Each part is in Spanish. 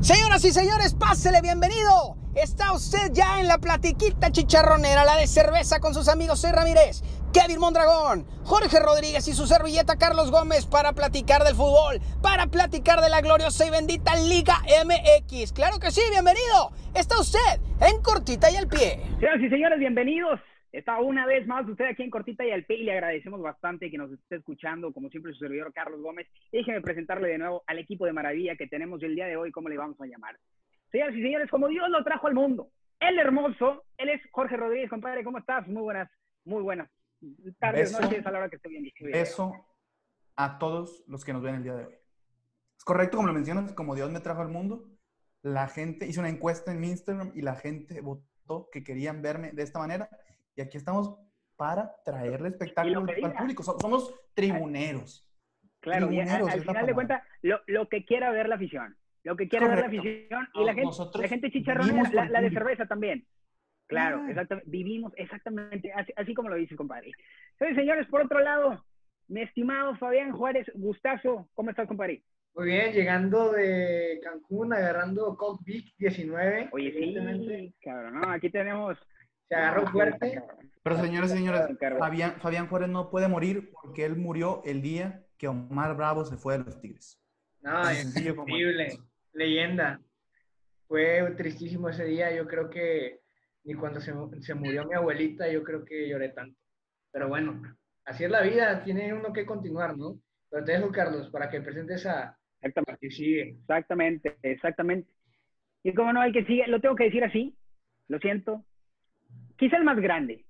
Señoras y señores, pásele bienvenido. Está usted ya en la platiquita chicharronera, la de cerveza con sus amigos C. Ramírez, Kevin Mondragón, Jorge Rodríguez y su servilleta Carlos Gómez para platicar del fútbol, para platicar de la gloriosa y bendita Liga MX. Claro que sí, bienvenido. Está usted en cortita y al pie. Señoras y señores, bienvenidos. Está una vez más usted aquí en Cortita y al Pie y le agradecemos bastante que nos esté escuchando, como siempre su servidor Carlos Gómez. Déjeme presentarle de nuevo al equipo de maravilla que tenemos el día de hoy, ¿cómo le vamos a llamar? Señoras y señores, como Dios lo trajo al mundo, el hermoso, él es Jorge Rodríguez, compadre, ¿cómo estás? Muy buenas, muy buenas tardes, Beso. noches, a la hora que esté bien. Eso a todos los que nos ven el día de hoy. Es correcto, como lo mencionas, como Dios me trajo al mundo, la gente hizo una encuesta en mi Instagram y la gente votó que querían verme de esta manera. Y aquí estamos para traerle espectáculo que al público. So- Somos tribuneros. Claro, y Tribuneros, al es la final de cuentas, lo, lo que quiera ver la afición, lo que quiera ver la afición y la gente, la gente chicharronera, la, de cerveza también. Claro, exactamente, vivimos exactamente así, así como lo dice, compadre. Entonces, señores, por otro lado, mi estimado Fabián Juárez, gustazo, ¿cómo estás, compadre? Muy bien, llegando de Cancún, agarrando Coke Vic 19. Oye, evidentemente. sí, cabrón, no, aquí tenemos... Se agarró fuerte. Pero señores y. Fabián, Fabián Juárez no puede morir porque él murió el día que Omar Bravo se fue de los Tigres. No, como increíble. Leyenda. Fue tristísimo ese día. Yo creo que ni cuando se, se murió mi abuelita, yo creo que lloré tanto. Pero bueno, así es la vida. Tiene uno que continuar, ¿no? Pero te dejo, Carlos, para que presentes a Exactamente. que sigue. Exactamente, exactamente. Y como no, el que sigue, lo tengo que decir así, lo siento, quizá el más grande.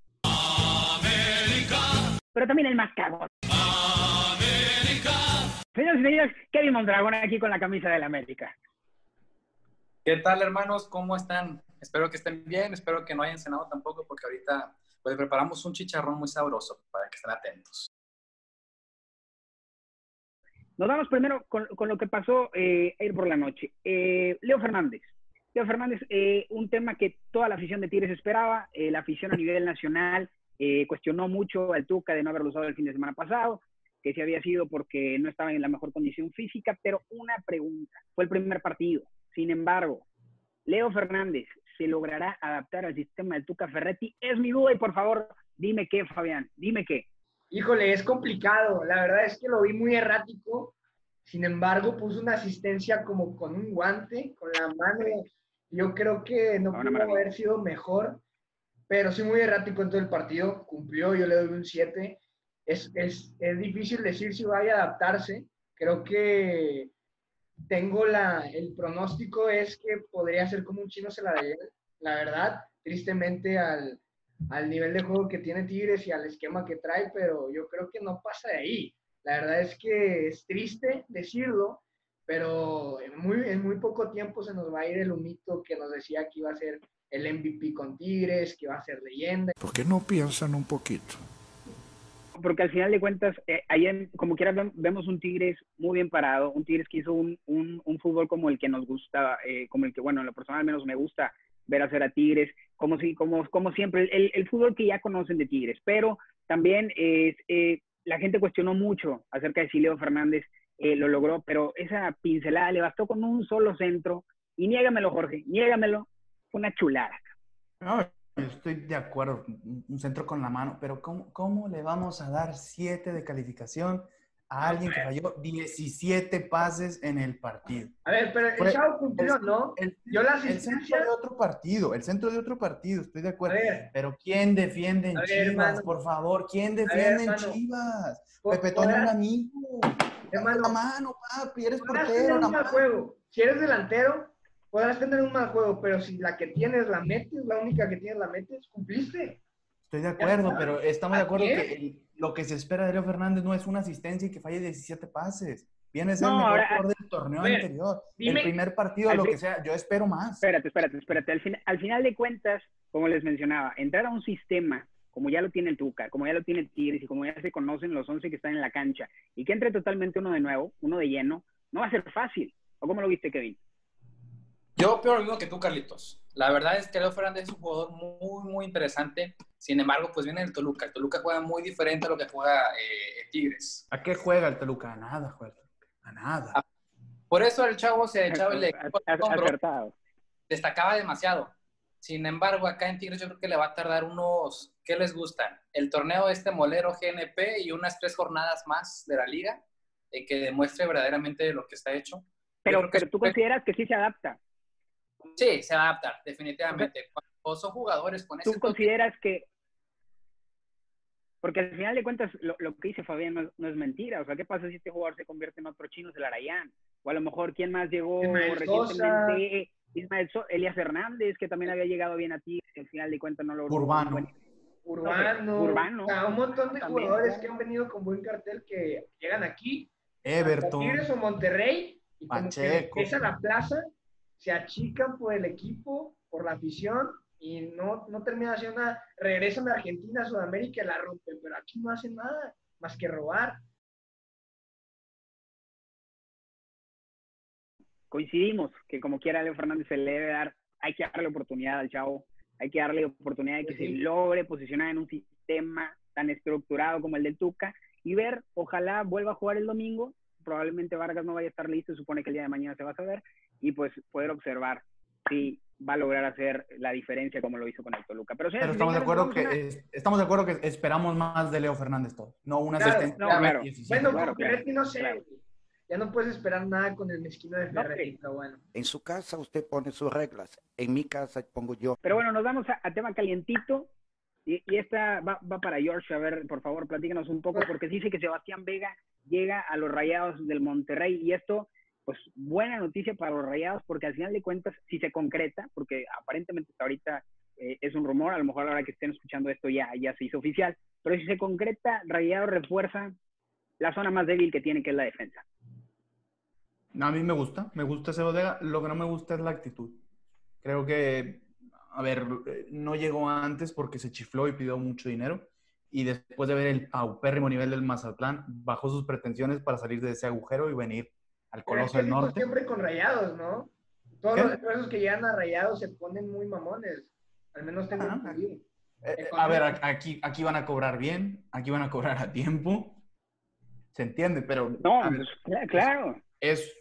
Pero también el más cagón. Señores y señores, Kevin Mondragón aquí con la camisa del América. ¿Qué tal, hermanos? ¿Cómo están? Espero que estén bien, espero que no hayan cenado tampoco, porque ahorita pues, preparamos un chicharrón muy sabroso para que estén atentos. Nos vamos primero con, con lo que pasó eh, ayer por la noche. Eh, Leo Fernández. Leo Fernández, eh, un tema que toda la afición de Tigres esperaba, eh, la afición a nivel nacional eh, cuestionó mucho al Tuca de no haberlo usado el fin de semana pasado, que si había sido porque no estaba en la mejor condición física, pero una pregunta, fue el primer partido. Sin embargo, Leo Fernández se logrará adaptar al sistema del Tuca Ferretti. Es mi duda y por favor, dime qué, Fabián, dime qué. Híjole, es complicado. La verdad es que lo vi muy errático. Sin embargo, puso una asistencia como con un guante, con la mano. Yo creo que no pudo maravilla. haber sido mejor, pero sí muy errático en todo el partido. Cumplió, yo le doy un 7. Es, es, es difícil decir si vaya a adaptarse. Creo que tengo la, el pronóstico es que podría ser como un chino se la de la verdad, tristemente al, al nivel de juego que tiene Tigres y al esquema que trae, pero yo creo que no pasa de ahí. La verdad es que es triste decirlo, pero en muy, en muy poco tiempo se nos va a ir el humito que nos decía que iba a ser el MVP con Tigres, que iba a ser leyenda. ¿Por qué no piensan un poquito? porque al final de cuentas, eh, ayer, como quiera, vem- vemos un Tigres muy bien parado, un Tigres que hizo un, un, un fútbol como el que nos gusta, eh, como el que, bueno, en lo personal al menos me gusta ver hacer a Tigres, como, si, como, como siempre, el, el fútbol que ya conocen de Tigres, pero también es, eh, la gente cuestionó mucho acerca de si Leo Fernández eh, lo logró, pero esa pincelada le bastó con un solo centro, y niégamelo, Jorge, niégamelo, fue una chulada. No, yo estoy de acuerdo, un centro con la mano, pero ¿cómo, cómo le vamos a dar 7 de calificación a alguien que falló 17 pases en el partido? A ver, pero el chavo cumplió, ¿no? El, Yo la el centro asistencia- de otro partido, el centro de otro partido, estoy de acuerdo. Pero ¿quién defiende en ver, Chivas? hermano. Por favor, ¿quién ver, defiende en. Chivas? Pepe Toño, un podrás- amigo. hermano, La mano, papi, eres portero, tener un mal juego. Si eres delantero, podrás tener un mal juego, pero si la que tienes la metes, la única que tienes la metes, cumpliste. Estoy de acuerdo, pero estamos de acuerdo que el- lo que se espera de Leo Fernández no es una asistencia y que falle 17 pases. Viene a ser No, el mejor jugador del torneo ver, anterior. dime- el primer partido, lo que sea, yo espero más. Espérate, espérate, espérate. Al, fin- al final de cuentas, como les mencionaba, entrar a un sistema como ya lo tiene el Tuca, como ya lo tiene Tigres y como ya se conocen los 11 que están en la cancha y que entre totalmente uno de nuevo, uno de lleno, no va a ser fácil. ¿O cómo lo viste, Kevin? Yo opino lo mismo que tú, Carlitos. La verdad es que Leo Fernández es un jugador muy, muy interesante. Sin embargo, pues viene el Toluca. El Toluca juega muy diferente a lo que juega eh, Tigres. ¿A qué juega el Toluca? A nada, juega el Toluca. A nada. Ah, Por eso el chavo se echaba el equipo al destacaba demasiado. Sin embargo, acá en Tigres yo creo que le va a tardar unos, ¿qué les gustan? El torneo este molero GNP y unas tres jornadas más de la liga, eh, que demuestre verdaderamente lo que está hecho. Pero, tú consideras que sí se adapta. Sí, se adapta, definitivamente. Cuando son jugadores con ese ¿Tú consideras que.? Porque al final de cuentas, lo, lo que dice Fabián no, es- no es mentira. O sea, ¿qué pasa si este jugador se convierte en otro chino del Arayán? O a lo mejor, ¿quién más llegó Ismael recientemente? Ismael So- Elias Hernández, que también había llegado bien a ti, que al final de cuentas no logró. Urbano. Bueno, Urbano, Urbano. o sea, un montón de También, jugadores claro. que han venido con buen cartel que llegan aquí, a Everton. Tigres o Monterrey, y como que Pacheco. empieza la plaza, se achican por el equipo, por la afición, y no, no termina haciendo nada. Regresan a Argentina, Sudamérica y la rompen, pero aquí no hacen nada más que robar. coincidimos que como quiera Leo Fernández se le debe dar, hay que darle oportunidad al chavo, hay que darle oportunidad de que Sí. se logre posicionar en un sistema tan estructurado como el del Tuca y ver, ojalá vuelva a jugar el domingo, probablemente Vargas no vaya a estar listo, supone que el día de mañana se va a saber, y pues poder observar si va a lograr hacer la diferencia como lo hizo con el Toluca. Pero, Pero señores, estamos de acuerdo que una- estamos de acuerdo que esperamos más de Leo Fernández todo, no una Claro, asistencia no, claro. 17. Bueno, claro, con claro, Ferretti no sé, claro. ya no puedes esperar nada con el mezquino de No, Ferretti, pero bueno. En su casa usted pone sus reglas. En mi casa pongo yo. Pero bueno, nos vamos a, a tema calientito. Y, y esta va, va para George. A ver, por favor, platícanos un poco, porque dice que Sebastián Vega llega a los Rayados del Monterrey. Y esto, pues, buena noticia para los Rayados, porque al final de cuentas, si se concreta, porque aparentemente hasta ahorita eh, es un rumor, a lo mejor a la hora que estén escuchando esto ya, ya se hizo oficial, pero si se concreta, Rayados refuerza la zona más débil que tiene, que es la defensa. No, a mí me gusta, me gusta ese bodega. Lo que no me gusta es la actitud. Creo que, a ver, no llegó antes porque se chifló y pidió mucho dinero. Y después de ver el paupérrimo nivel del Mazatlán, bajó sus pretensiones para salir de ese agujero y venir al Pero Coloso del Norte. siempre con rayados, ¿no? Todos ¿Qué? los que llegan a rayados se ponen muy mamones. Al menos tengo Ah, entendido. Eh, eh, a ver, aquí, aquí van a cobrar bien, aquí van a cobrar a tiempo. Se entiende, pero No, ver, pues, cla- claro. es,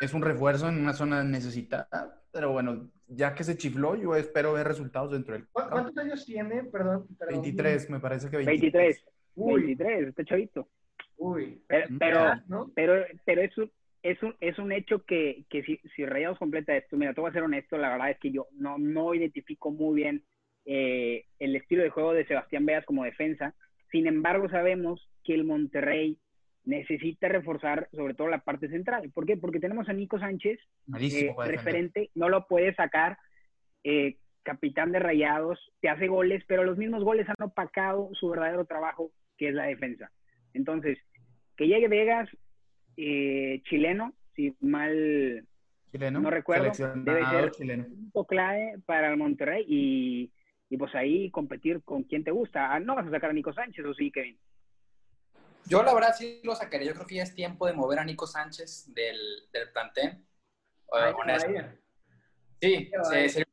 es un refuerzo en una zona necesitada. Pero bueno, ya que se chifló, yo espero ver resultados dentro del ¿Cu- campo. ¿Cuántos años tiene? Perdón. perdón. 23, me parece que 23. 23. Uy, 23, este chavito. uy. Pero, pero, ¿no? pero, pero es, un, es, un, es un hecho que, que si, si Rayados completa esto, mira, te voy a ser honesto, la verdad es que yo no, no identifico muy bien eh, el estilo de juego de Sebastián Veas como defensa. Sin embargo, sabemos que el Monterrey necesita reforzar sobre todo la parte central. ¿Por qué? Porque tenemos a Nico Sánchez, eh, referente, no lo puede sacar, eh, capitán de Rayados, te hace goles, pero los mismos goles han opacado su verdadero trabajo, que es la defensa. Entonces, que llegue Vegas, eh, chileno, si mal Chileno, no recuerdo, debe ser- chileno. punto clave para el Monterrey y, y pues ahí competir con quien te gusta. Ah, no vas a sacar a Nico Sánchez, ¿o sí, Kevin? Yo la verdad sí lo sacaría. Yo creo que ya es tiempo de mover a Nico Sánchez del, del plantel. Eh, Vaya, honesto. vaya. Sí, se- sería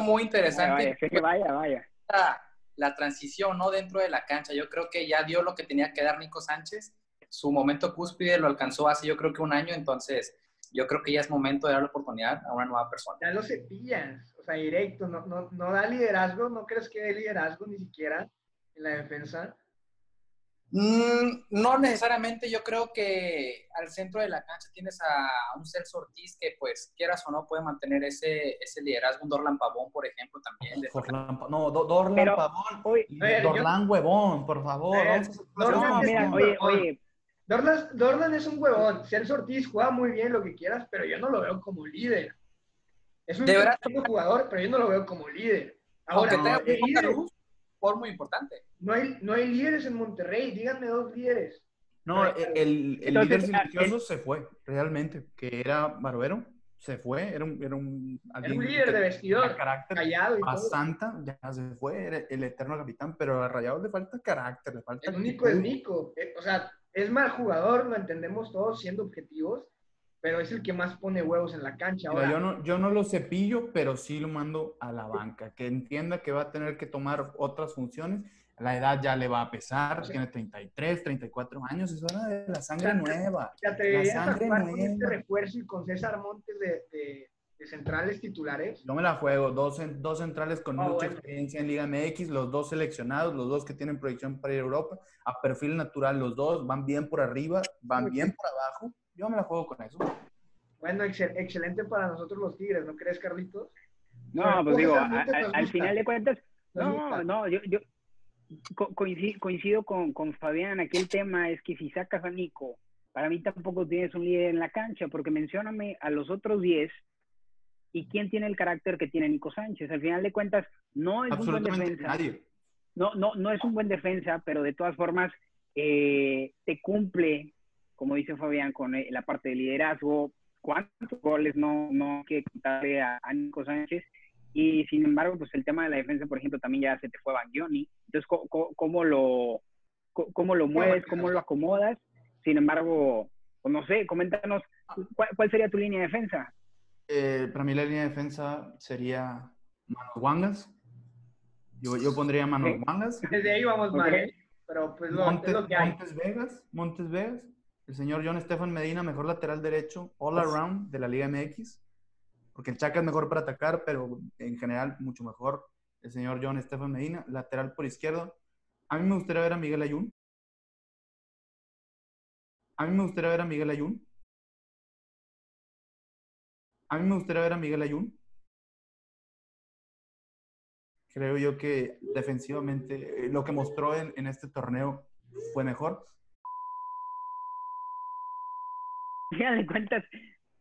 muy interesante. Vaya, vaya, que vaya, vaya. la, la transición ¿no? dentro de la cancha. Yo creo que ya dio lo que tenía que dar Nico Sánchez. Su momento cúspide lo alcanzó hace yo creo que un año, entonces yo creo que ya es momento de dar la oportunidad a una nueva persona. Ya lo cepillas, o sea, directo, no, no, no da liderazgo, no crees que dé liderazgo ni siquiera en la defensa. Mm, no necesariamente, yo creo que al centro de la cancha tienes a un Celso Ortiz que pues quieras o no puede mantener ese, ese liderazgo, un Dorlan Pavón, por ejemplo, también. de- Dorlan no, Do- Dorlan Pero- Pavón. Oye, ver, yo- Dorlan Huevón, por favor. Ver, Dorlan no, es mira, oye, oye, Dorlan, Dorlan es un huevón, Celso Ortiz juega muy bien lo que quieras, pero yo no lo veo como líder. Es un De verdad. tremendo jugador, pero yo no lo veo como líder. Ahora, Aunque no, tenga hay líderes, por muy importante. no, hay, no hay líderes en Monterrey, díganme dos líderes. No, el, el Entonces, líder ah, silencioso se fue, realmente, que era Barbero, se fue, era un, era un, Era alguien un líder de vestidor, carácter, callado y. Santa, ya se fue, era el eterno capitán, pero a Rayados le falta carácter, le falta El único es. Nico. Eh, O sea, es mal jugador, lo entendemos todos siendo objetivos, pero es el que más pone huevos en la cancha. Ahora, yo, no, yo no lo cepillo, pero sí lo mando a la banca, que entienda que va a tener que tomar otras funciones. La edad ya le va a pesar, tiene 33, 34 años, es hora de la sangre nueva. ¿Te La atreverías a sangre jugar con este nueva. refuerzo y con César Montes de, de- de centrales titulares? Yo me la juego, dos, dos centrales con Ah, mucha bueno. experiencia en Liga MX, los dos seleccionados, los dos que tienen proyección para ir a Europa, a perfil natural los dos, van bien por arriba, van Muy bien por abajo. Yo me la juego con eso. Bueno, excel- excelente para nosotros los Tigres, ¿no crees, Carlitos? No, pues digo, a- a- al final de cuentas, no, gusta. no, yo, yo co- coincido, coincido con, con Fabián. Aquí el tema es que si sacas a Nico, para mí tampoco tienes un líder en la cancha, porque mencióname a los otros 10 y quién tiene el carácter que tiene Nico Sánchez. Al final de cuentas, no es un buen defensa. nadie. no, no, no es un buen defensa, pero de todas formas eh, te cumple, como dice Fabián, con eh, la parte de liderazgo. ¿Cuántos goles no, no hay que contarle a, a Nico Sánchez? Y sin embargo, pues el tema de la defensa, por ejemplo, también ya se te fue Bangioni. Entonces, co- ¿cómo, lo, cómo lo mueves? ¿Cómo lo acomodas? Sin embargo, pues no sé, coméntanos, ¿cuál, cuál sería tu línea de defensa? Eh, para mí la línea de defensa sería Manos Wangas. Yo, yo pondría Manos Ok. Wangas. Desde ahí vamos mal, Ok. ¿eh? Pero pues lo, es Montes, lo que hay. Montes Vegas, Montes Vegas, el señor John Stefan Medina, mejor lateral derecho, all around de la Liga MX, porque el Chaca es mejor para atacar, pero en general mucho mejor el señor John Stefan Medina, lateral por izquierdo. A mí me gustaría ver a Miguel Ayun. A mí me gustaría ver a Miguel Ayun. A mí me gustaría ver a Miguel Ayun. Creo yo que defensivamente eh, lo que mostró en, en este torneo fue mejor. final de cuentas,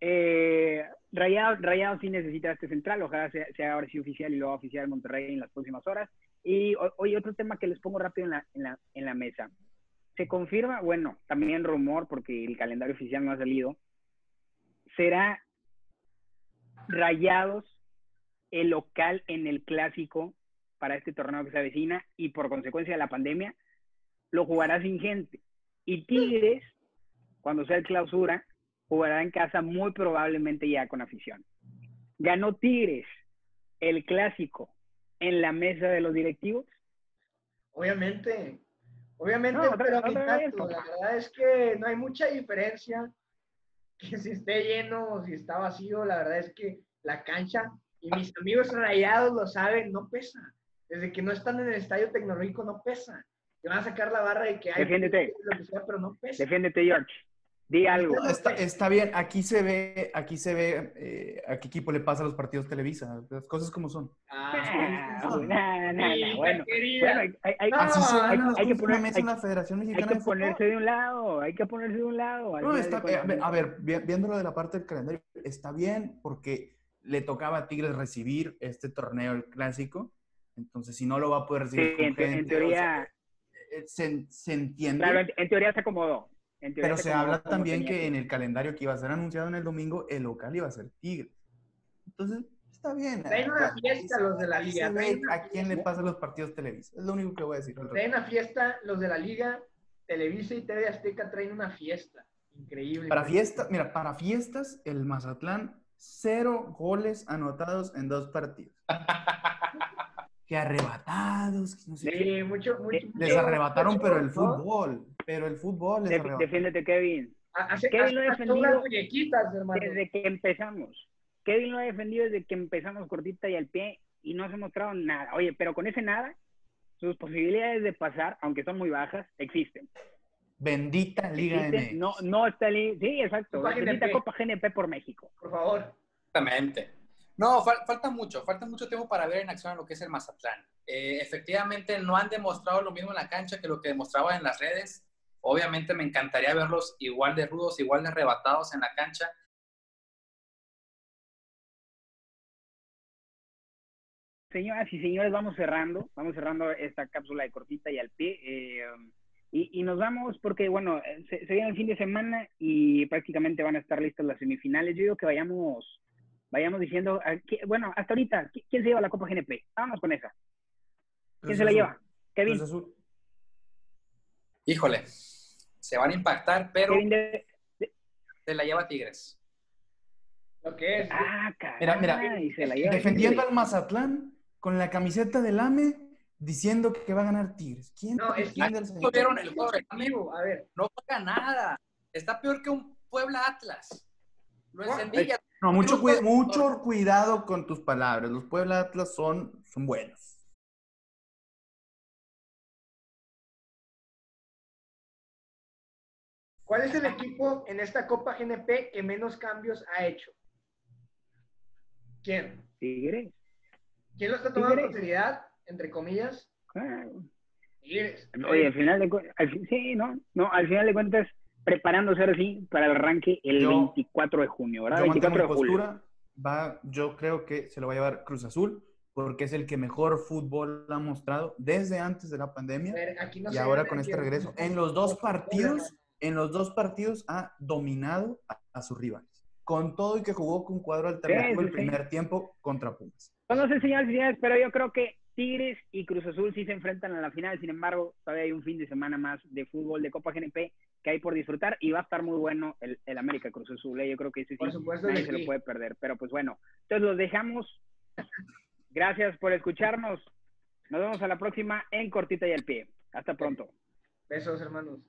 eh, Rayados, Rayados sí necesita este central, ojalá sea, sea ahora sí oficial y luego oficial en Monterrey en las próximas horas. Y ho- hoy otro tema que les pongo rápido en la, en la, en la mesa. Se confirma, bueno, también rumor porque el calendario oficial no ha salido, será Rayados el local en el clásico para este torneo que se avecina y por consecuencia de la pandemia lo jugará sin gente. Y Tigres, cuando sea el clausura, jugará en casa muy probablemente ya con afición. Ganó Tigres el clásico en la mesa de los directivos. Obviamente, obviamente, No, otra- pero otra la verdad es que no hay mucha diferencia que si esté lleno o si está vacío, la verdad es que la cancha, y mis amigos rayados lo saben, no pesa. Desde que no están en el estadio tecnológico no pesa. Te van a sacar la barra de que hay Defiéndete. lo que sea, pero no pesa. Defiéndete, George. Di algo. No, está, está bien, aquí se ve, aquí se ve eh, a qué equipo le pasa a los partidos Televisa, las cosas como son. Ah, hija bueno, querida. bueno, hay, hay- No, Así se hay- hay que puntos en poner- la hay- Federación hay Mexicana que de Fútbol. ponerse de un lado, hay que ponerse de un lado. No, está, de eh, a ver, viéndolo de la parte del calendario, está bien porque le tocaba a Tigres recibir este torneo, el clásico. Entonces, si no lo va a poder recibir Sí, con en, te- en gente, o sea, teoría, eh, se, se entiende. claro, en, en teoría se acomodó. Pero se habla como también tenía que en el calendario que iba a ser anunciado en el domingo, el local iba a ser Tigres. Entonces, está bien. Traen una Ahí fiesta los de la liga, ¿A quién le pasan los partidos Televisa? Es lo único que voy a decir. Traen una fiesta, los de la liga, Televisa y TV Azteca traen una fiesta. Increíble. Para fiestas, mira, para fiestas, el Mazatlán, cero goles anotados en dos partidos. que arrebatados, que no sé qué. Sí, mucho, mucho. Eh, Les mucho- arrebataron, pero el ¿no? fútbol. Pero el fútbol les Def- defiéndete, Kevin. Hace, Kevin hace lo ha defendido unas muñequitas, hermano. Desde que empezamos. Kevin lo ha defendido desde que empezamos cortita y al pie y no se ha mostrado nada. Oye, pero con ese nada, sus posibilidades de pasar, aunque son muy bajas, existen. Bendita Liga Existen. MX. No, no está li- Sí, exacto. Copa Bendita GNP. Copa GNP por México. Por favor. Exactamente. No, fal- falta mucho, falta mucho tiempo para ver en acción lo que es el Mazatlán. Eh, efectivamente, no han demostrado lo mismo en la cancha que lo que demostraban en las redes. Obviamente me encantaría verlos igual de rudos, igual de arrebatados en la cancha. Señoras y señores, vamos cerrando, vamos cerrando esta cápsula de cortita y al pie. eh, y, y nos vamos porque, bueno, se, se viene el fin de semana y prácticamente van a estar listas las semifinales. Yo digo que vayamos, vayamos diciendo, a qué- bueno, hasta ahorita, ¿qui- ¿quién se lleva la Copa GNP? Vámonos con esa. ¿Quién Cruz se la Azul. lleva? Kevin. Cruz Azul. Híjole, se van a impactar, pero de- se la lleva Tigres. Lo que es. Ah, caray, Mira, mira, y se la lleva Defendiendo Tigres. al Mazatlán con la camiseta del AME, diciendo que va a ganar Tigres. ¿Quién No, es que entiende el no vieron el juego, Amigo, a ver, no juega nada. Está peor que un Puebla Atlas. Lo No, encendí ya. No, mucho, mucho cuidado con tus palabras. Los Puebla Atlas son, son buenos. ¿Cuál es el equipo en esta Copa GNP que menos cambios ha hecho? ¿Quién? Tigres. ¿Quién lo está tomando con seriedad? Entre comillas. Ah, Tigres. Oye, al final de cuentas, sí, ¿no? No, al final de cuentas, preparándose ahora sí para el arranque el Yo- 24 de junio, ¿verdad? Yo mantengo 24 mi de julio. postura. Va, yo creo que se lo va a llevar Cruz Azul porque es el que mejor fútbol ha mostrado desde antes de la pandemia ver, aquí no y ahora con este regreso. En los dos partidos, en los dos partidos ha dominado a, a sus rivales. Con todo y que jugó con cuadro alternativo sí, el sí. primer tiempo contra Pumas. Pues no sé, señores, señores, pero yo creo que Tigres y Cruz Azul sí se enfrentan a la final. Sin embargo, todavía hay un fin de semana más de fútbol de Copa GNP que hay por disfrutar y va a estar muy bueno el, el América Cruz Azul. ¿eh? Yo creo que ese sí Por supuesto nadie se lo puede perder. Pero pues bueno, entonces los dejamos. Gracias por escucharnos. Nos vemos a la próxima en Cortita y al Pie. Hasta pronto. Besos, hermanos.